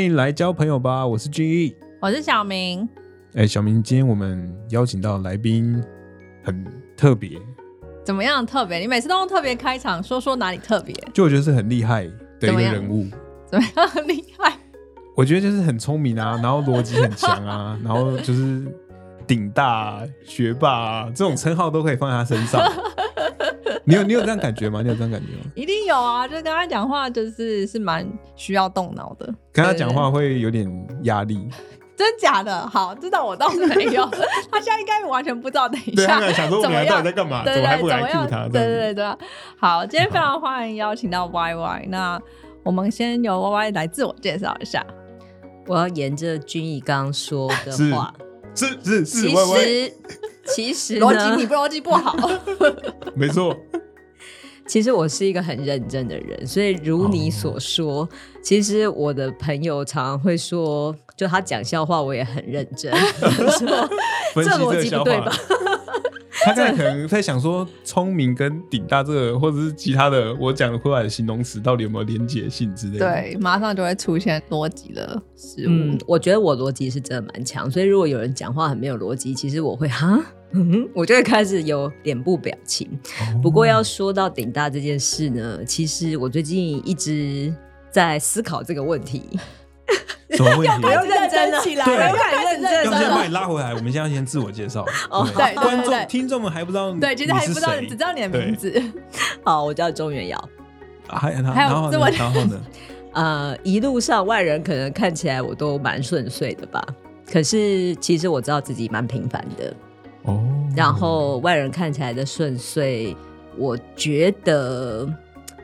欢迎来交朋友吧，我是俊逸。我是小明。哎，小明，今天我们邀请到来宾很特别，怎么样特别？你每次都用特别开场，说说哪里特别？就我觉得是很厉害的一个人物。怎么样很厉害？我觉得就是很聪明啊，然后逻辑很强啊，然后就是顶大学霸啊这种称号都可以放在他身上。你有你有这样感觉吗？你有这样感觉吗？一定有啊！就跟他讲话，就是是蛮需要动脑的。跟他讲话会有点压力。真假的？好，知道我倒是没有。他现在应该完全不知道。等一下，想说我们到底在干嘛？怎么还不来 Q 他？对对对对。好，今天非常欢迎邀请到 Y Y。那我们先由 Y Y 来自我介绍一下。我要沿着君毅刚刚说的话，是是是。其实其实逻辑你不逻辑不好。没错。其实我是一个很认真的人，所以如你所说，其实我的朋友常常会说，就他讲笑话，我也很认真。说这逻辑不对吧？他刚才可能在想说，聪明跟顶大这个，或者是其他的，我讲的出来的形容词到底有没有连结性之类的？对，马上就会出现逻辑的失误。嗯，我觉得我逻辑是真的蛮强，所以如果有人讲话很没有逻辑，其实我会哈。嗯，我就会开始有脸部表情。不过要说到顶大这件事呢，其实我最近一直在思考这个问题。什么问题？不要认真起来，对，要认真。要先把你拉回来。我们现在先自我介绍。哦，对，观众、听众们还不知道，对，其实还不知道，只知道你的名字。好，我叫钟元瑶。还还有自我然后呢？呃，一路上外人可能看起来我都蛮顺遂的吧，可是其实我知道自己蛮平凡的。哦，然后外人看起来的顺遂，我觉得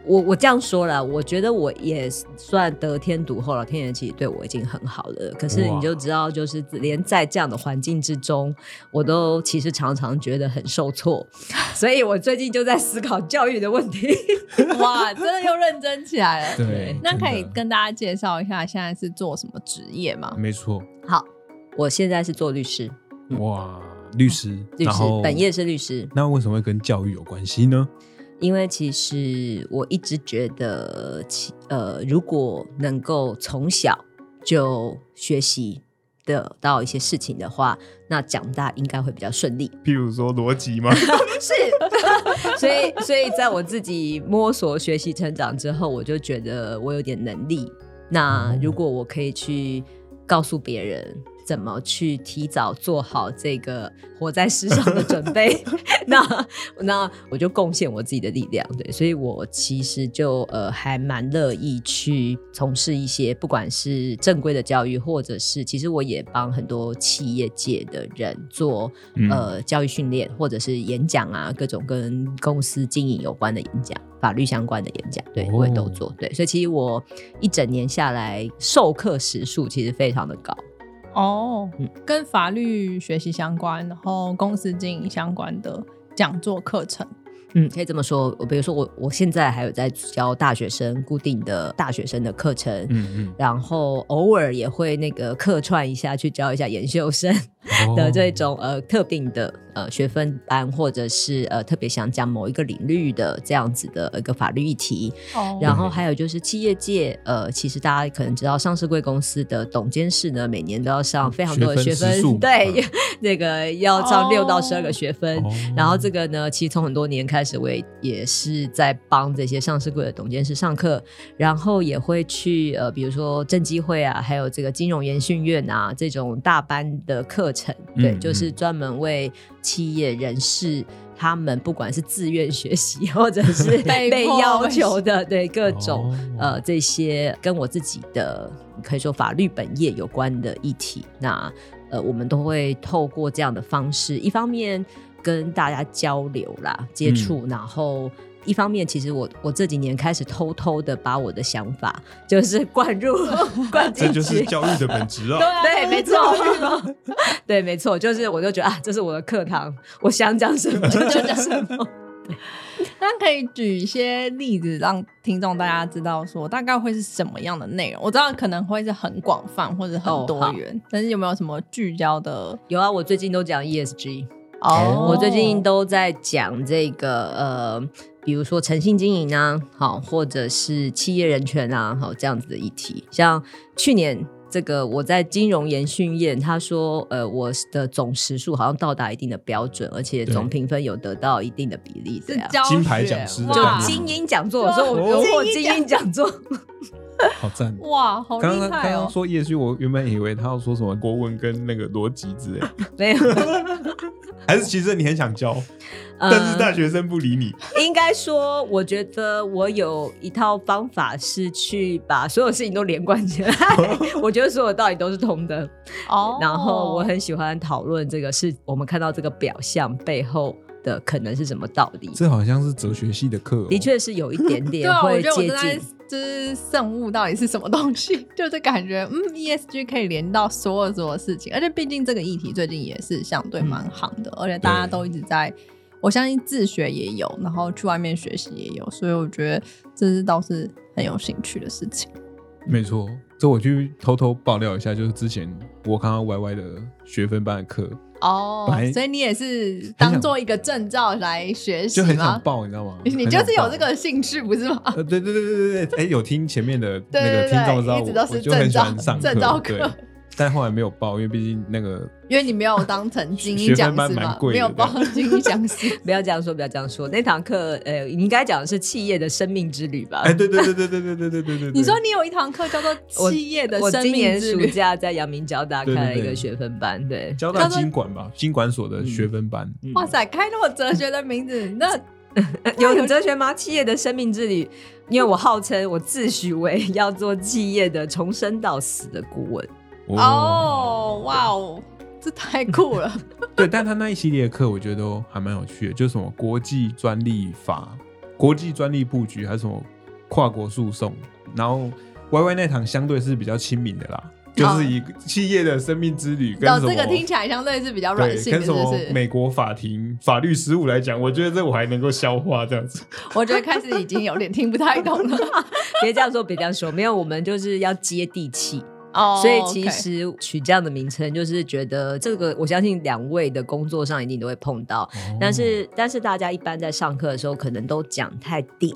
我我这样说了，我觉得我也算得天独厚了。天爷其实对我已经很好了，可是你就知道，就是连在这样的环境之中，我都其实常常觉得很受挫。所以我最近就在思考教育的问题。哇，真的又认真起来了。对，那可以跟大家介绍一下现在是做什么职业吗？没错。好，我现在是做律师。哇。律师，律师本业是律师，那为什么会跟教育有关系呢？因为其实我一直觉得，其呃，如果能够从小就学习得到一些事情的话，那长大应该会比较顺利。譬如说逻辑吗？是，所以所以在我自己摸索、学习、成长之后，我就觉得我有点能力。那如果我可以去告诉别人。怎么去提早做好这个活在世上的准备？那那我就贡献我自己的力量，对，所以我其实就呃还蛮乐意去从事一些不管是正规的教育，或者是其实我也帮很多企业界的人做呃教育训练，或者是演讲啊，各种跟公司经营有关的演讲、法律相关的演讲，对我也都做。对，所以其实我一整年下来授课时数其实非常的高。哦，跟法律学习相关，然后公司经营相关的讲座课程。嗯，可以这么说。我比如说，我我现在还有在教大学生固定的大学生的课程，嗯嗯，然后偶尔也会那个客串一下，去教一下研修生的这种呃特定的呃学分班，或者是呃特别想讲某一个领域的这样子的一个法律议题。哦，然后还有就是企业界，呃，其实大家可能知道，上市贵公司的董监事呢，每年都要上非常多的学分，对，那个要上六到十二个学分。然后这个呢，其实从很多年开始。我也也是在帮这些上市贵的董监事上课，然后也会去呃，比如说政机会啊，还有这个金融研训院啊这种大班的课程，对，就是专门为企业人士他们不管是自愿学习 或者是 被要求的，对各种呃这些跟我自己的可以说法律本业有关的议题，那呃我们都会透过这样的方式，一方面。跟大家交流啦，接触，然后一方面，其实我我这几年开始偷偷的把我的想法就是灌入 灌进去，这就是教育的本质 啊！对，没错，对，没错，就是我就觉得啊，这是我的课堂，我想讲什么就讲什么。那可以举一些例子，让听众大家知道说大概会是什么样的内容？我知道可能会是很广泛或者很多元，但是有没有什么聚焦的？有啊，我最近都讲 ESG。哦，我最近都在讲这个呃，比如说诚信经营啊，好，或者是企业人权啊，好这样子的议题。像去年这个我在金融研训院，他说呃我的总时数好像到达一定的标准，而且总评分有得到一定的比例，这样。金牌讲师就精英讲座，所以我荣获精英讲座。好赞。哇，好刚刚刚厉害哦！刚说叶旭，我原本以为他要说什么国文跟那个逻辑之类，没有，还是其实你很想教，呃但是大学生不理你。应该说，我觉得我有一套方法是去把所有事情都连贯起来。我觉得所有道理都是通的。哦，然后我很喜欢讨论这个，是我们看到这个表象背后的可能是什么道理。这好像是哲学系的课、哦，的确是有一点 对啊，我点会接觉得我正在近。就是圣物到底是什么东西，就是感觉嗯，ESG 可以连到所有所有事情，而且毕竟这个议题最近也是相对蛮行的，而且大家都一直在，我相信自学也有，然后去外面学习也有，所以我觉得这是倒是很有兴趣的事情。没错。这我去偷偷爆料一下，就是之前我看到 Y Y 的学分班的课，哦，所以你也是当做一个证照来学习就很想？报，你知道吗？你就是有这个兴趣，不是吗？呃，对对对对对对，哎，有听前面的那个听众知道对一直都是证照上证照课，但后来没有报，因为毕竟那个因为你没有当成精学分英讲班师嘛，蛮贵没有报精英讲师。不要这样说，不要这样说。那堂课，呃，你应该讲的是企业的生命之旅吧？哎，对对对对对对对对对对，你说你有一堂课叫做企业的我生今年暑命之旅，假在阳明交大开了一个对学分班，对，交大经管吧，经管所的学分班，嗯哇塞，开那么哲学的名字，那 有很哲学吗？企业的生命之旅，因为我号称我自诩为要做企业的从生到死的顾问。哦，哇哦，这太酷了。对，但他那一系列的课，我觉得都还蛮有趣的，就是什么国际专利法、国际专利布局，还有什么跨国诉讼。然后 Y Y 那堂相对是比较亲民的啦，就是以企业的生命之旅跟什么这个听起来相对是比较软，性的，跟什么是不是？美国法庭法律实务来讲，我觉得这我还能够消化这样子。我觉得开始已经有点听不太懂了。别这样说，别这样说，没有，我们就是要接地气。哦所以其实取这样的名称，就是觉得这个，我相信两位的工作上一定都会碰到。但是，但是大家一般在上课的时候，可能都讲太点，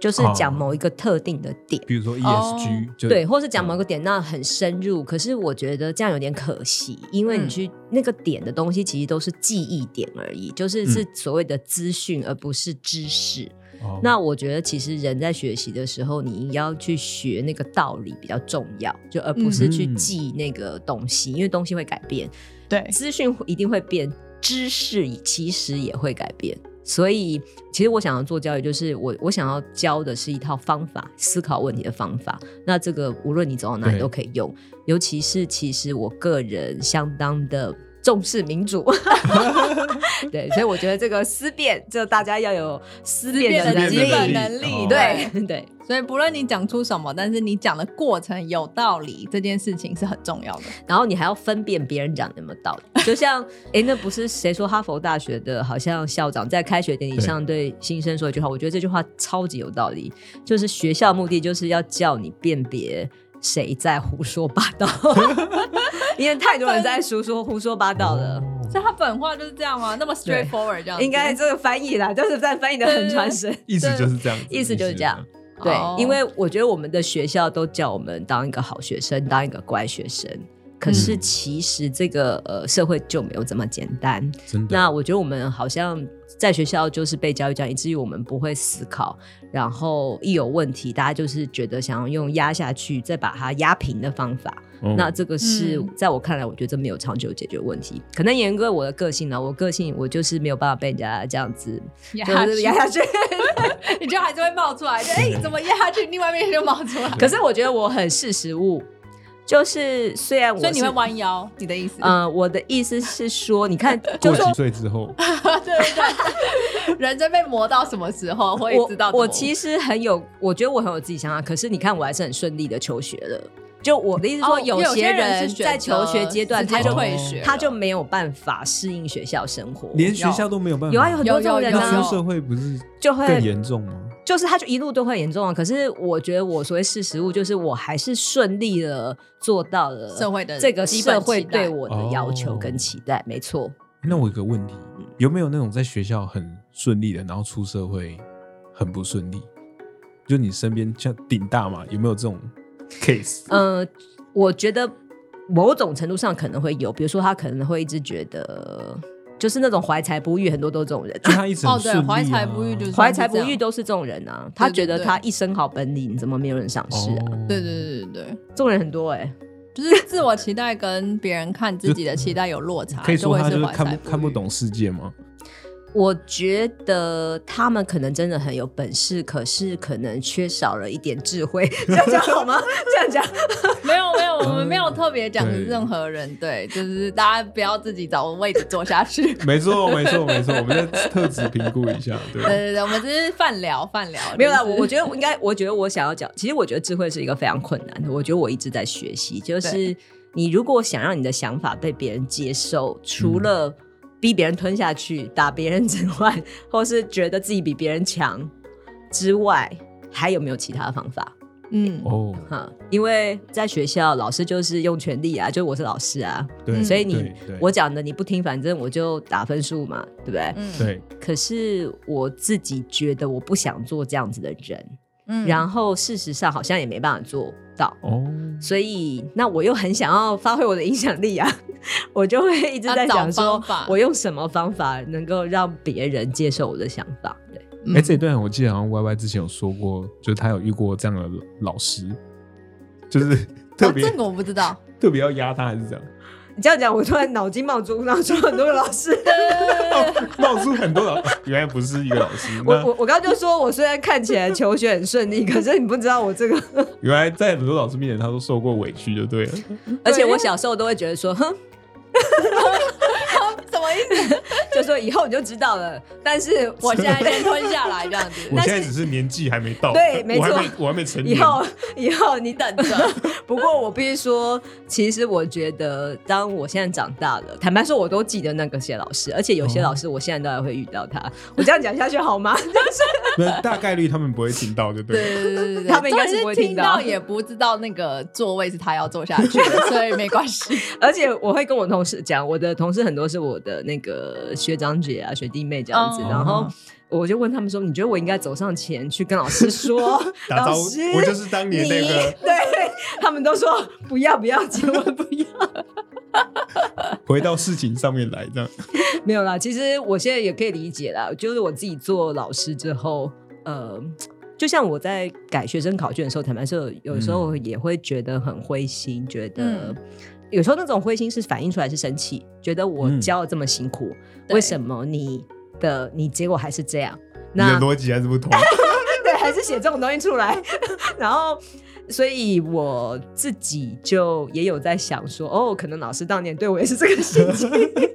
就是讲某一个特定的点。比如说哦 ESG，、就对，或是讲某个点，那很深入。可是我觉得这样有点可惜，因为你嗯去那个点的东西，其实都是记忆点而已，就是是所谓的资讯，而不是知识。哦那我觉得，其实人在学习的时候，你要去学那个道理比较重要，就而不是去嗯记那个东西，因为东西会改变，对，资讯一定会变，知识其实也会改变。所以，其实我想要做教育，就是我我想要教的是一套方法，思考问题的方法。那这个无论你走到哪里都可以用，尤其是其实我个人相当的重视民主，对，所以我觉得这个思辨，就大家要有思辨的能思辨的基本力，能力。哦。对对。所以不论你讲出什么，但是你讲的过程有道理，这件事情是很重要的。然后你还要分辨别人讲的有没有道理。就像，哎，那不是谁说哈佛大学的，好像校长在开学典礼上对新生说一句话，我觉得这句话超级有道理，就是学校目的就是要叫你辨别谁在胡说八道，因为太多人在胡说胡说八道了。哦所以他本话就是这样吗？那么 straightforward 这样？应该这个翻译啦，就是在翻译的很传神。意思就是这样子，意思就是这样。对，哦因为我觉得我们的学校都叫我们当一个好学生，当一个乖学生。可是嗯其实这个呃社会就没有这么简单。真的。那我觉得我们好像在学校就是被教育这样，以至于我们不会思考，然后一有问题，大家就是觉得想要用压下去，再把它压平的方法。哦那这个是嗯在我看来，我觉得这没有长久解决问题。可能严格我的个性呢，我个性我就是没有办法被人家这样子压下去。你就还是会冒出来，就 哎、怎么压下去，另外一边就冒出来。可是我觉得我很识时务，就是虽然我所以你会弯腰，你的意思？呃，我的意思是说，你看，就过几是说岁之后，对 对对，人生被磨到什么时候会知道？我我其实很有，我觉得我很有自己想法。可是你看，我还是很顺利的求学了。就我的意思说，哦有些些人是在求学阶段，他就会学他就没有办法适应学校生活，连学校都没有办法。有啊，有很多这种人有有有啊，出社会不是就会更严重吗？就是他就一路都会严重啊。可是我觉得我所谓识时务，就是我还是顺利的做到了社会的这个社会对我的要求哦跟期待，没错。那我有个问题，有没有那种在学校很顺利的，然后出社会很不顺利？就你身边像顶大嘛，有没有这种 case？呃，我觉得某种程度上可能会有，比如说他可能会一直觉得。就是那种怀才不遇，很多都这种人。他一直哦，对，怀才不遇就是怀才不遇都是这种人啊。他觉得他一身好本领，怎么没有人赏识啊？对对对对对，这种人很多哎。就是自我期待跟别人看自己的期待有落差，可以说他就是看不看不懂世界吗？我觉得他们可能真的很有本事，可是可能缺少了一点智慧。这样讲好吗？这样讲 没有没有，我们没有特别讲任何人，对，就是大家不要自己找位置坐下去。没错没错没错，我们在特质评估一下。对对对，我们只是泛聊泛聊。没有啦，我我觉得我应该，我觉得我想要讲，其实我觉得智慧是一个非常困难的。我觉得我一直在学习，就是你如果想让你的想法被别人接受，除了逼别人吞下去，打别人之外，或是觉得自己比别人强之外，还有没有其他的方法？嗯哦，哈，因为在学校，老师就是用权力啊，就我是老师啊，对，所以你我讲的你不听，反正我就打分数嘛，对不对？嗯，对。可是我自己觉得我不想做这样子的人，嗯，然后事实上好像也没办法做到哦，所以那我又很想要发挥我的影响力啊。我就会一直在想说，我用什么方法能够让别人接受我的想法？对，哎，这一段我记得好像 Y Y 之前有说过，就是他有遇过这样的老师，就是特别这个我不知道，特别要压他还是这样？你这样讲，我突然脑筋冒出冒出很多个老师，冒出很多老，原来不是一个老师。我我我刚刚就说，我虽然看起来求学很顺利，可是你不知道我这个，原来在很多老师面前，他都受过委屈，就对了。而且我小时候都会觉得说，哼。什么意思？就说以后你就知道了。但是我现在先吞下来这样子。我现在只是年纪还没到，对，没错，我还没成年。以后，以后你等着。不过我必须说，其实我觉得，当我现在长大了，坦白说，我都记得那个谢老师，而且有些老师，我现在都还会遇到他。我这样讲下去好吗？就是，大概率他们不会听到，对不对？对对对对，他们应该是不会听到，也不知道那个座位是他要坐下去的，所以没关系。而且我会跟我同事讲，我的同事很多是我的那个学长姐啊、学弟妹这样子，然后我就问他们说：“你觉得我应该走上前去跟老师说，老师，我就是当年那个？”对他们都说：“不要，不要，千万不要。”回到事情上面来，这样没有啦。其实我现在也可以理解啦，就是我自己做老师之后，呃，就像我在改学生考卷的时候，坦白说，有时候也会觉得很灰心，觉得。有时候那种灰心是反映出来是生气，觉得我教的这么辛苦，为什么你的你结果还是这样？你的逻辑还是不同，对，还是写这种东西出来。然后，所以我自己就也有在想说，哦，可能老师当年对我也是这个心情。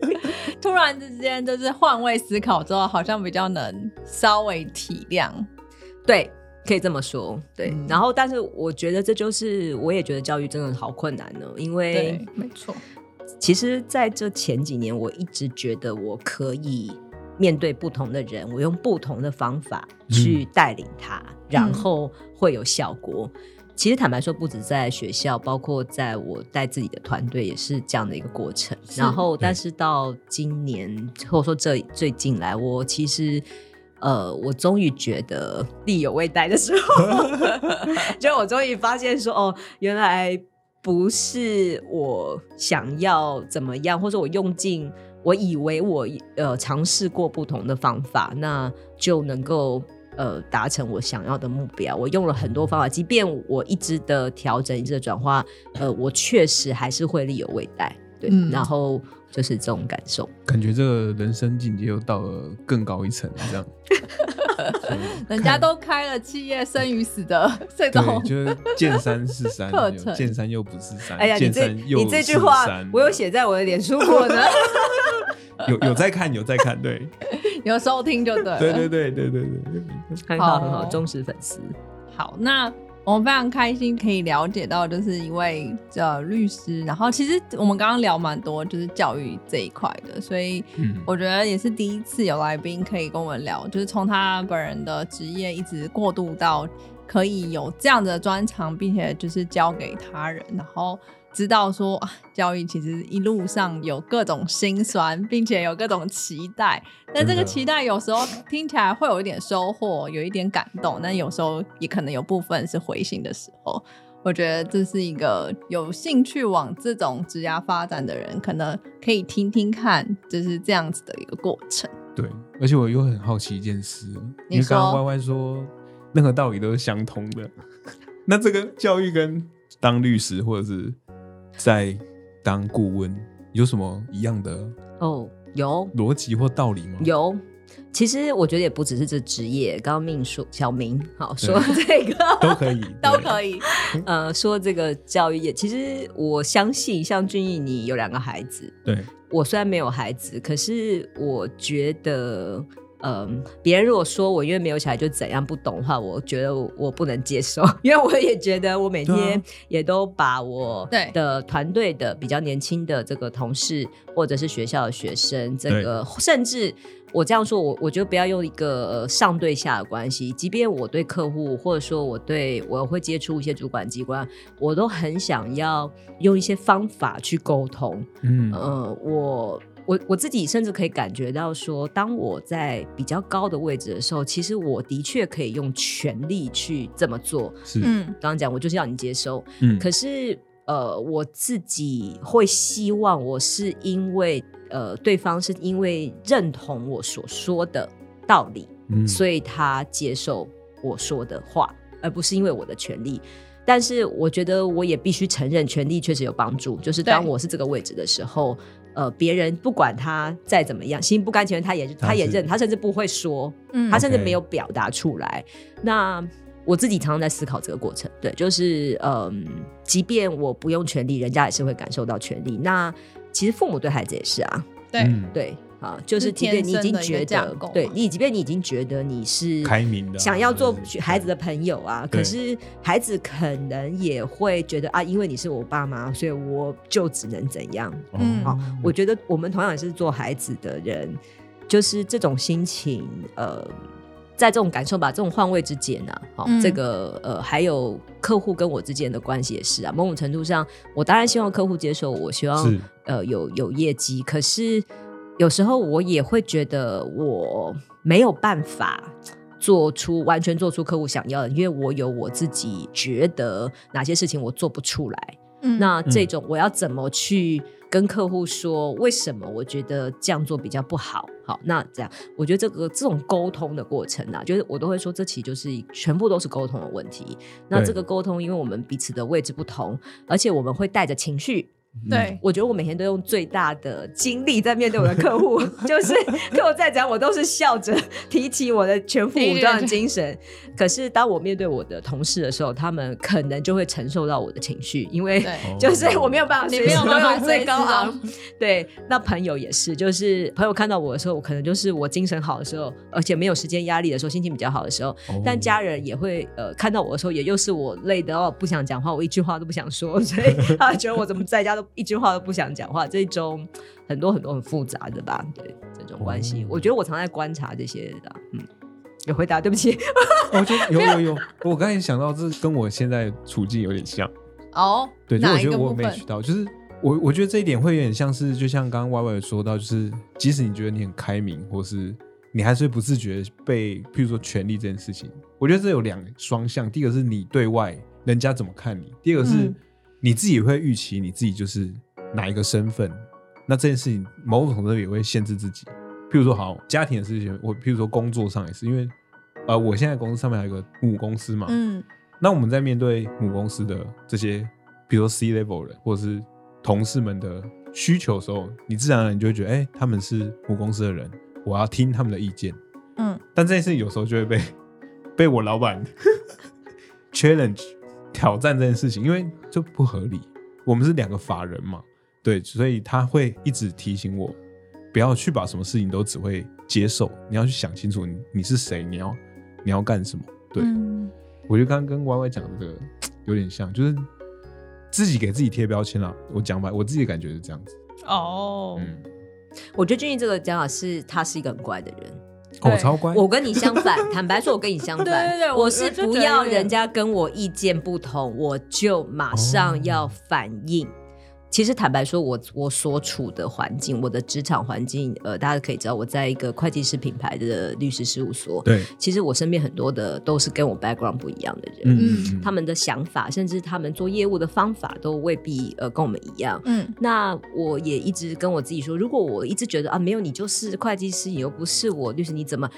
突然之间，就是换位思考之后，好像比较能稍微体谅，对。可以这么说，对。然后，但是我觉得这就是，我也觉得教育真的好困难呢。因为，没错。其实，在这前几年，我一直觉得我可以面对不同的人，我用不同的方法去带领他，然后会有效果。其实，坦白说，不止在学校，包括在我带自己的团队，也是这样的一个过程。然后，但是到今年，或者说这最近来，我其实。呃，我终于觉得力有未逮的时候，就我终于发现说，哦，原来不是我想要怎么样，或者我用尽我以为我呃尝试过不同的方法，那就能够呃达成我想要的目标。我用了很多方法，即便我一直的调整，一直的转化，呃，我确实还是会力有未逮。对，然后。就是这种感受，感觉这个人生境界又到了更高一层，这样。人家都开了企业生与死的 这种，就是见山是山，见山又不是山。哎呀，你这你这句话，我有写在我的脸书过呢。有有在看，有在看，对，有收听就对。对对对对对对，很好很好，忠实粉丝。好，那。我们非常开心可以了解到，就是一位呃律师，然后其实我们刚刚聊蛮多，就是教育这一块的，所以我觉得也是第一次有来宾可以跟我们聊，就是从他本人的职业一直过渡到可以有这样的专长，并且就是教给他人，然后知道说教育其实一路上有各种辛酸，并且有各种期待。但这个期待有时候听起来会有一点收获，有一点感动，但有时候也可能有部分是灰心的时候。我觉得这是一个有兴趣往这种职涯发展的人，可能可以听听看，就是这样子的一个过程。对，而且我又很好奇一件事，因为刚刚 Y Y 说任何道理都是相通的，那这个教育跟当律师或者是在当顾问有什么一样的哦？有逻辑或道理吗？有。其实我觉得也不只是这职业，刚刚命说小明好说这个 都可以，都可以。呃，说这个教育业，其实我相信，像俊逸，你有两个孩子，对我虽然没有孩子，可是我觉得，嗯，别人如果说我因为没有小孩就怎样不懂的话，我觉得我不能接受，因为我也觉得我每天也都把我的团队的比较年轻的这个同事，或者是学校的学生，这个甚至。我这样说，我我觉得不要用一个上对下的关系。即便我对客户，或者说我对我会接触一些主管机关，我都很想要用一些方法去沟通。嗯，呃，我我我自己甚至可以感觉到说，当我在比较高的位置的时候，其实我的确可以用权力去这么做。是，嗯，刚刚讲我就是要你接收。嗯，可是呃，我自己会希望我是因为。呃，对方是因为认同我所说的道理，所以他接受我说的话，而不是因为我的权利。但是我觉得我也必须承认，权力确实有帮助。就是当我是这个位置的时候，呃，别人不管他再怎么样，心不甘情愿，他也他也认，他甚至不会说，他甚至没有表达出来。那我自己常常在思考这个过程，对，就是嗯，即便我不用权力，人家也是会感受到权力。那其实父母对孩子也是啊，对对啊，就是即便你已经觉得，对你即便你已经觉得你是开明的，想要做孩子的朋友啊，可是孩子可能也会觉得啊，因为你是我爸妈，所以我就只能怎样。嗯，好，我觉得我们同样也是做孩子的人，就是这种心情，呃。在这种感受吧，这种换位之间呢，好，这个呃，还有客户跟我之间的关系也是啊。某种程度上，我当然希望客户接受我，希望呃有有业绩。可是有时候我也会觉得我没有办法做出完全做出客户想要的，因为我有我自己觉得哪些事情我做不出来。那这种我要怎么去？跟客户说为什么我觉得这样做比较不好？好，那这样我觉得这个这种沟通的过程啊，就是我都会说，这其实就是全部都是沟通的问题。那这个沟通，因为我们彼此的位置不同，而且我们会带着情绪。对，我觉得我每天都用最大的精力在面对我的客户，就是客户在讲，我都是笑着提起我的全副武装的精神。可是当我面对我的同事的时候，他们可能就会承受到我的情绪，因为 就是我没有办法，你没有办法最高昂。对，那朋友也是，就是朋友看到我的时候，我可能就是我精神好的时候，而且没有时间压力的时候，心情比较好的时候。但家人也会呃看到我的时候，也又是我累的哦，不想讲话，我一句话都不想说，所以他觉得我怎么在家都。一句话都不想讲话，这种很多很多很复杂的吧？对，这种关系，我觉得我常在观察这些的。嗯，有回答，对不起。我觉得有 有有，我刚才想到这跟我现在处境有点像。哦，对，就我觉得我没渠到，就是我我觉得这一点会有点像是，就像刚刚 Y Y 说到，就是即使你觉得你很开明，或是你还是不自觉被，譬如说权力这件事情，我觉得这有两双向。第一个是你对外人家怎么看你，第二个是。你自己会预期你自己就是哪一个身份，那这件事情某种程度也会限制自己。譬如说，好家庭的事情，我譬如说工作上也是，因为呃，我现在公司上面还有一个母公司嘛，嗯，那我们在面对母公司的这些，比如说 C level 人或者是同事们的需求的时候，你自然而然就会觉得，哎，他们是母公司的人，我要听他们的意见，嗯，但这件事情有时候就会被被我老板 challenge。挑战这件事情，因为就不合理。我们是两个法人嘛，对，所以他会一直提醒我，不要去把什么事情都只会接受。你要去想清楚，你你是谁，你要你要干什么。对，我觉得刚刚跟 Y Y 讲的这个有点像，就是自己给自己贴标签了。我讲吧，我自己的感觉是这样子。哦，嗯，我觉得俊逸这个讲法是，他是一个很乖的人。我超乖，我跟你相反。坦白说，我跟你相反。对对对，我是不要人家跟我意见不同，我就马上要反应。其实坦白说，我我所处的环境，我的职场环境，呃，大家可以知道，我在一个会计师品牌的律师事务所。对，其实我身边很多的都是跟我 background 不一样的人，嗯他们的想法，甚至他们做业务的方法，都未必呃跟我们一样。嗯那我也一直跟我自己说，如果我一直觉得啊，没有你就是会计师，你又不是我律师，你怎么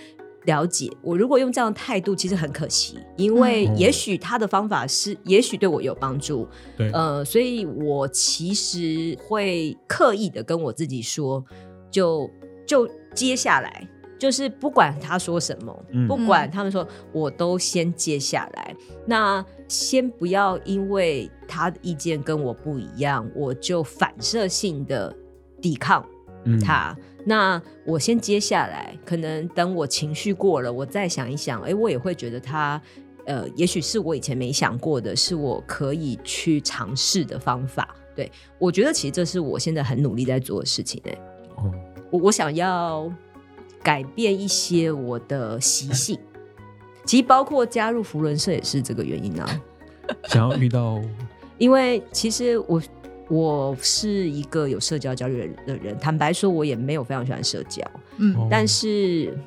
了解我？如果用这样的态度，其实很可惜，因为嗯也许他的方法是，也许对我有帮助，对，呃，所以我其实会刻意的跟我自己说，就就接下来。就是不管他说什么，嗯不管他们说，我都先接下来。那先不要因为他的意见跟我不一样，我就反射性的抵抗嗯他。那我先接下来，可能等我情绪过了，我再想一想，哎，我也会觉得他，呃，也许是我以前没想过的，是我可以去尝试的方法。对我觉得，其实这是我现在很努力在做的事情。哎，哦我我想要改变一些我的习性，其实包括加入福伦社也是这个原因啊。想要遇到因为其实我我是一个有社交焦虑的人，坦白说，我也没有非常喜欢社交，嗯。哦。但是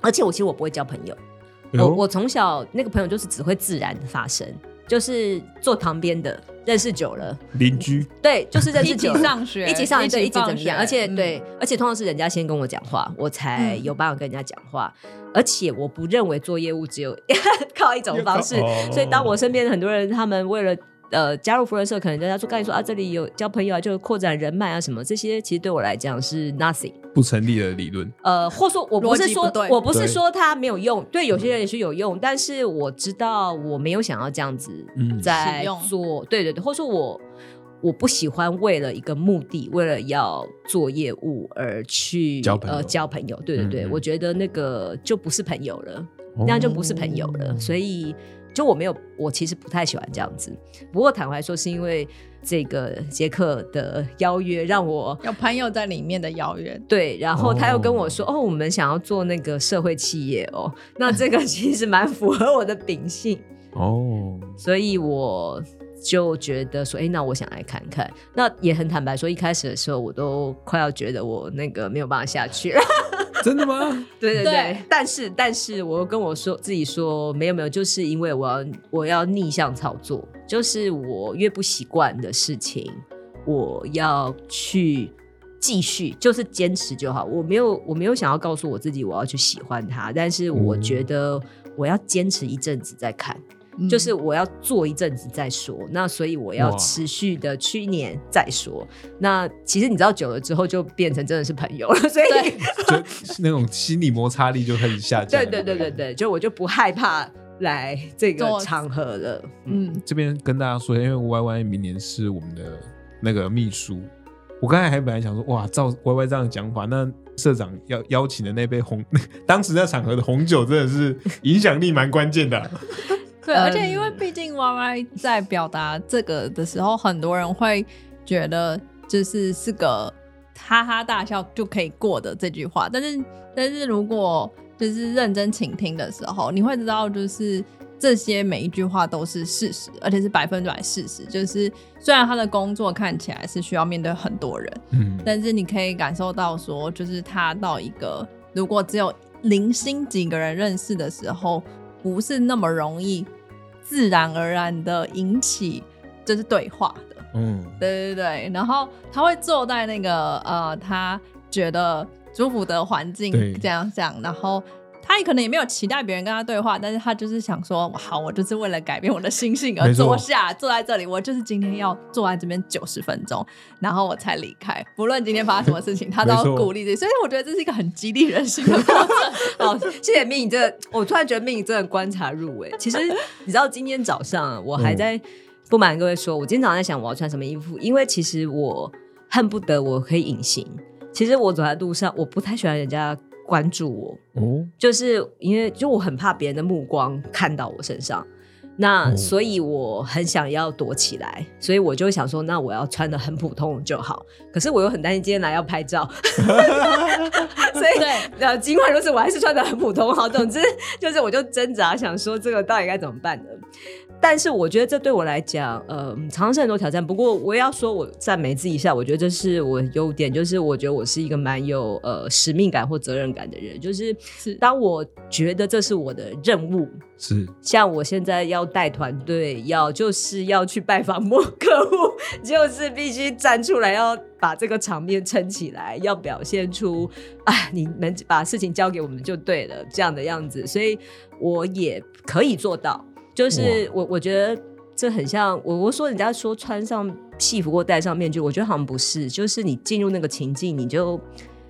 而且我其实我不会交朋友，哎我我从小那个朋友就是只会自然的发生，就是坐旁边的，认识久了，邻居，对，就是认识一起久了。上学，一起上对，一起怎么样？而且嗯对，而且通常是人家先跟我讲话，我才嗯。有办法跟人家讲话。而且我不认为做业务只有 靠一种方式，哦。所以当我身边的很多人，他们为了呃加入福人社，可能人家说跟你说啊，这里有交朋友啊，就扩展人脉啊什么，这些其实对我来讲是 nothing。不成立的理论，呃，或说我不是说我不是对说它没有用，对有些人也是有用，但是我知道我没有想要这样子嗯在做，对对对，或者说我我不喜欢为了一个目的，为了要做业务而去交朋友呃交朋友，对对对，嗯嗯我觉得那个就不是朋友了。那样就不是朋友了。所以就我没有，我其实不太喜欢这样子。不过坦白说，是因为这个杰克的邀约让我。有朋友在里面的邀约，对，然后他又跟我说：“哦我们想要做那个社会企业哦，那这个 其实蛮符合我的秉性，哦，所以我就觉得说，哎，那我想来看看。那也很坦白说，一开始的时候，我都快要觉得我那个没有办法下去了。真的吗？对 对对，对但是但是我又跟我说自己说没有没有，就是因为我要我要逆向操作，就是我越不习惯的事情，我要去继续，就是坚持就好。我没有我没有想要告诉我自己我要去喜欢他，但是我觉得我要坚持一阵子再看。嗯就是我要做一阵子再说，那所以我要持续的去年再说。那其实你知道久了之后就变成真的是朋友了，所以就那种心理摩擦力就开始下降。对对对对对，就我就不害怕来这个场合了。嗯，嗯，这边跟大家说，因为 Y Y 明年是我们的那个秘书，我刚才还本来想说，哇，照 Y Y 这样的讲法，那社长邀邀请的那杯红，当时在场合的红酒真的是影响力蛮关键的啊。对，嗯而且因为毕竟 Y Y 在表达这个的时候，很多人会觉得就是是个哈哈大笑就可以过的这句话，但是但是如果就是认真倾听的时候，你会知道就是。这些每一句话都是事实，而且是百分之百事实。就是虽然他的工作看起来是需要面对很多人，嗯，但是你可以感受到说，就是他到一个如果只有零星几个人认识的时候，不是那么容易自然而然的引起就是对话的。嗯，对对对，然后他会坐在那个呃，他觉得舒服的环境对这样想，然后。他也可能也没有期待别人跟他对话，但是他就是想说，好，我就是为了改变我的心性而坐下，坐在这里，我就是今天要坐在这边九十分钟，然后我才离开。不论今天发生什么事情，他都要鼓励自己，所以我觉得这是一个很激励人心的过程。好，谢谢命，你这个我突然觉得命真的观察入微。其实你知道，今天早上我还在不瞒各位说，我今天早上在想我要穿什么衣服，因为其实我恨不得我可以隐形。其实我走在路上，我不太喜欢人家关注我，哦，就是因为就我很怕别人的目光看到我身上。那哦所以我很想要躲起来，所以我就想说，那我要穿的很普通就好。可是我又很担心今天来要拍照，所以对，呃，尽管如此，我还是穿的很普通。好，总之就是我就挣扎想说这个到底该怎么办呢？但是我觉得这对我来讲，呃，常常是很多挑战。不过我也要说，我赞美自己一下，我觉得这是我优点，就是我觉得我是一个蛮有呃使命感或责任感的人。就是是当我觉得这是我的任务，是像我现在要带团队，要就是要去拜访某客户，就是必须站出来，要把这个场面撑起来，要表现出啊，你们把事情交给我们就对了这样的样子，所以我也可以做到。就是我我觉得这很像我我说人家说穿上戏服或戴上面具，我觉得好像不是，就是你进入那个情境，你就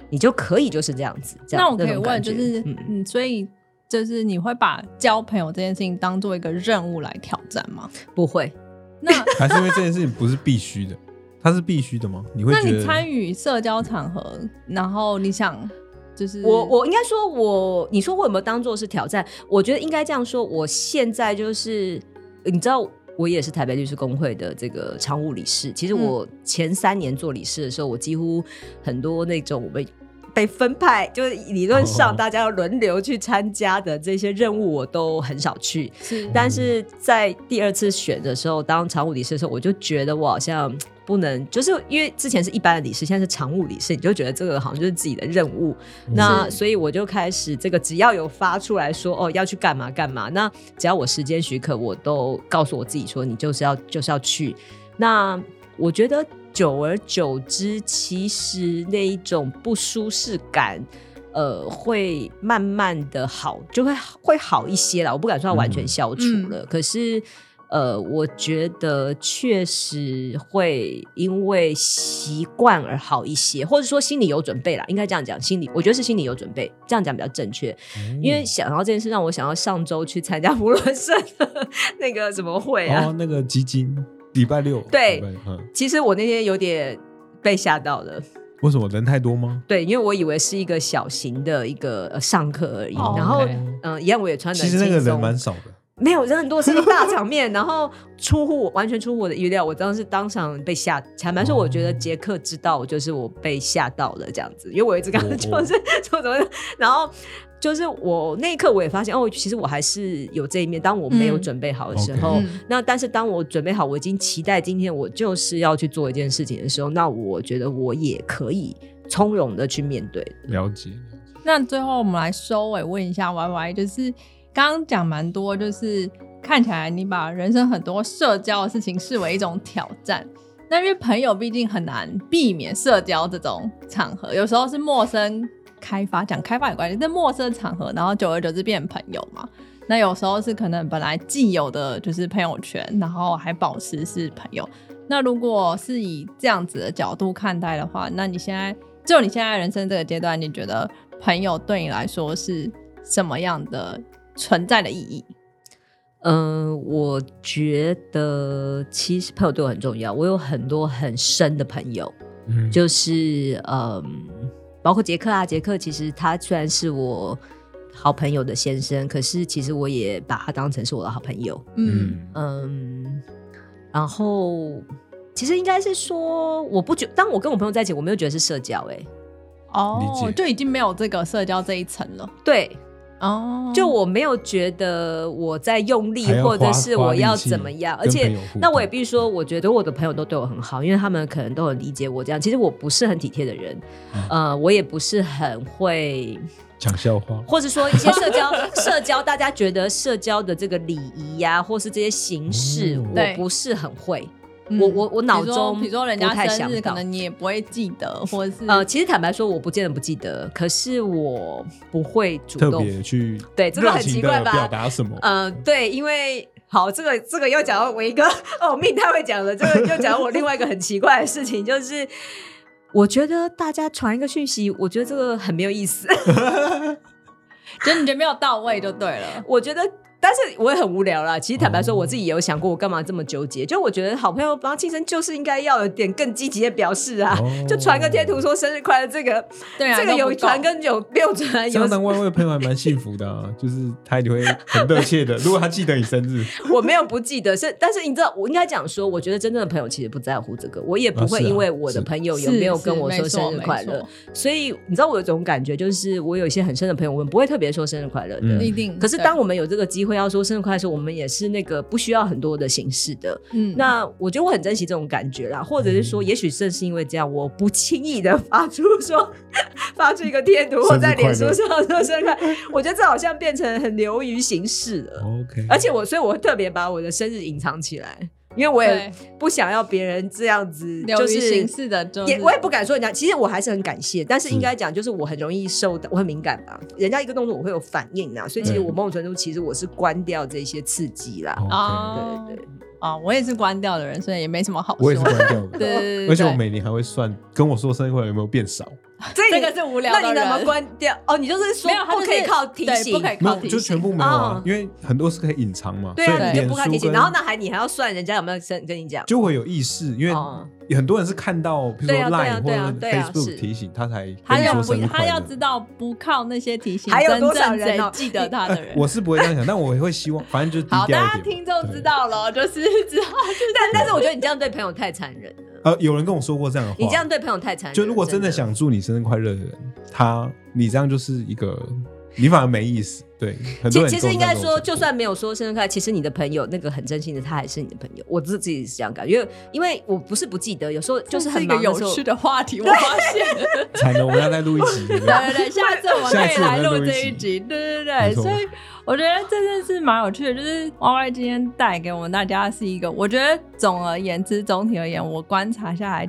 你就可以就是这样子。这样那我可以问，就是嗯嗯，所以就是你会把交朋友这件事情当做一个任务来挑战吗？不会。那 还是因为这件事情不是必须的，它是必须的吗？你会那你参与社交场合，然后你想就是我我应该说我，你说我有没有当做是挑战？我觉得应该这样说。我现在就是，你知道，我也是台北律师工会的这个常务理事。其实我前三年做理事的时候，我几乎很多那种我们被分派，就是理论上哦大家要轮流去参加的这些任务，我都很少去。是但是在第二次选的时候，当常务理事的时候，我就觉得我好像不能，就是因为之前是一般的理事，现在是常务理事，你就觉得这个好像就是自己的任务。那所以我就开始这个，只要有发出来说哦要去干嘛干嘛，那只要我时间许可，我都告诉我自己说你就是要就是要去。那我觉得久而久之，其实那一种不舒适感。呃，会慢慢的好，就会会好一些啦。我不敢说它完全消除了，可是呃，我觉得确实会因为习惯而好一些，或者说心里有准备啦。应该这样讲，心里我觉得是心里有准备，这样讲比较正确。因为想到这件事，让我想到上周去参加福伦社的那个什么会啊。哦，那个基金礼拜六对嗯，其实我那天有点被吓到了。为什么？人太多吗？对，因为我以为是一个小型的一个、呃、上课而已，哦然后嗯、一样我也穿的其实那个人蛮少的，没有人很多，是个大场面，然后出乎我完全出乎我的意料，我当时当场被吓。坦白说，我觉得杰克知道，就是我被吓到了这样子，因为我一直跟他哦就是说怎么，然后就是我那一刻我也发现哦，其实我还是有这一面。当我没有嗯准备好的时候那但是当我准备好，我已经期待今天我就是要去做一件事情的时候，那我觉得我也可以从容的去面对。了解。那最后我们来收尾问一下 Y Y，就是刚刚讲蛮多，就是看起来你把人生很多社交的事情视为一种挑战。那因为朋友毕竟很难避免社交这种场合，有时候是陌生开发，讲开发有关系，在陌生场合，然后久而久之变成朋友嘛。那有时候是可能本来既有的就是朋友圈，然后还保持是朋友。那如果是以这样子的角度看待的话，那你现在就你现在人生这个阶段，你觉得朋友对你来说是什么样的存在的意义？嗯，我觉得其实朋友对我很重要。我有很多很深的朋友，嗯，就是嗯，包括杰克啊，杰克其实他虽然是我好朋友的先生，可是其实我也把他当成是我的好朋友。嗯，嗯，然后其实应该是说，我不觉，当我跟我朋友在一起，我没有觉得是社交、欸，理哦，就已经没有这个社交这一层了。对，哦，就我没有觉得我在用力或者是我要怎么样，而且那我也必须说，我觉得我的朋友都对我很好，因为他们可能都很理解我这样。其实我不是很体贴的人，嗯。呃，我也不是很会，讲笑话，或者说一些社交 社交，大家觉得社交的这个礼仪呀，或是这些形式，嗯。我不是很会。嗯我我我脑比如说中比如说人家太生日，可能你也不会记得，或者是呃，其实坦白说，我不见得不记得，可是我不会主特动。别去对这个很奇怪吧的表达什么？呃，对，因为好，这个这个又讲到我一个哦，命太会讲了，这个又讲到我另外一个很奇怪的事情，就是我觉得大家传一个讯息，我觉得这个很没有意思。就你觉得没有到位就对了。我觉得但是我也很无聊啦。其实坦白说，我自己也有想过，我干嘛这么纠结？就我觉得好朋友帮庆生，就是应该要有点更积极的表示啊，就传个贴图说生日快乐，这个对啊，这个有传跟有没有传，有当外外的朋友还蛮幸福的，就是他也会很热切的。如果他记得你生日，我没有不记得，是但是你知道，我应该讲说，我觉得真正的朋友其实不在乎这个，我也不会因为我的朋友有没有跟我说生日快乐，所以你知道我有种感觉，就是我有一些很深的朋友，我们不会特别说生日快乐的，一定。可是当我们有这个机会要说生日快乐时候，我们也是那个不需要很多的形式的。嗯，那我觉得我很珍惜这种感觉啦，或者是说，也许正是因为这样，我不轻易的发出说 发出一个贴图或在脸书上说生日快乐，我觉得这好像变成很流于形式了。OK，而且我所以我会特别把我的生日隐藏起来。因为我也不想要别人这样子，就是形式的，也我也不敢说人家。其实我还是很感谢，但是应该讲，就是我很容易受到，我很敏感吧。人家一个动作我会有反应啊，所以其实我某种程度其实我是关掉这些刺激啦。啊，对对对啊，我也是关掉的人，所以也没什么好。我也是关掉的，对，而且我每年还会算，跟我说生日会有没有变少。这个是无聊，那你怎么关掉？哦，你就是说不可以靠提醒，不可以靠提醒，就全部没有啊，因为很多是可以隐藏嘛。对啊，你就不靠提醒，然后那还你还要算人家有没有跟跟你讲，就会有意识，因为很多人是看到，比如说 Line 或者 Facebook 提醒他才他要不他要知道不靠那些提醒，还有多少人记得他的人？我是不会这样想，但我会希望，反正就是好，大家听众知道了，就是知道，但但是我觉得你这样对朋友太残忍。了。呃，有人跟我说过这样的话，你这样对朋友太残忍。就如果真的想祝你生日快乐的人，他你这样就是一个，你反而没意思。对，其其实应该说，就算没有说生日快乐，其实你的朋友那个很真心的，他还是你的朋友。我自己是这样感，因为因为我不是不记得，有时候就是很一个有趣的话题。我发现，惨了，我们要再录一集。对对对，下次我们可以来录这一集。对对对，所以我觉得这件事蛮有趣的，就是 Y Y 今天带给我们大家是一个，我觉得总而言之，总体而言，我观察下来。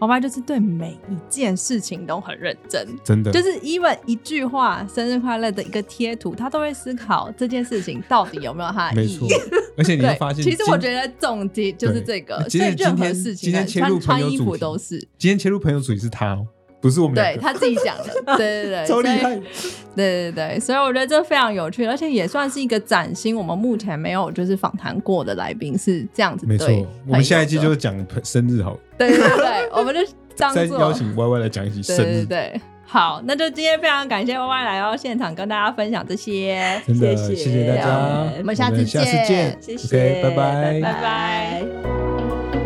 妈妈就是对每一件事情都很认真，真的，就是 even 一句话“生日快乐”的一个贴图，她都会思考这件事情到底有没有它的意义。而且你会发现，其实我觉得总结就是这个。所以任何事情，穿穿衣服都是。今天切入朋友主题是他。不是我们对他自己讲的，对对对，超厉害，对对对，所以我觉得这非常有趣，而且也算是一个崭新，我们目前没有就是访谈过的来宾是这样子。没错，我们下一季就是讲生日好。对对对，我们就再邀请 Y Y 来讲一期生日。对，好，那就今天非常感谢 Y Y 来到现场跟大家分享这些，真的谢谢。大家，我们下次见，谢谢，拜拜，拜拜。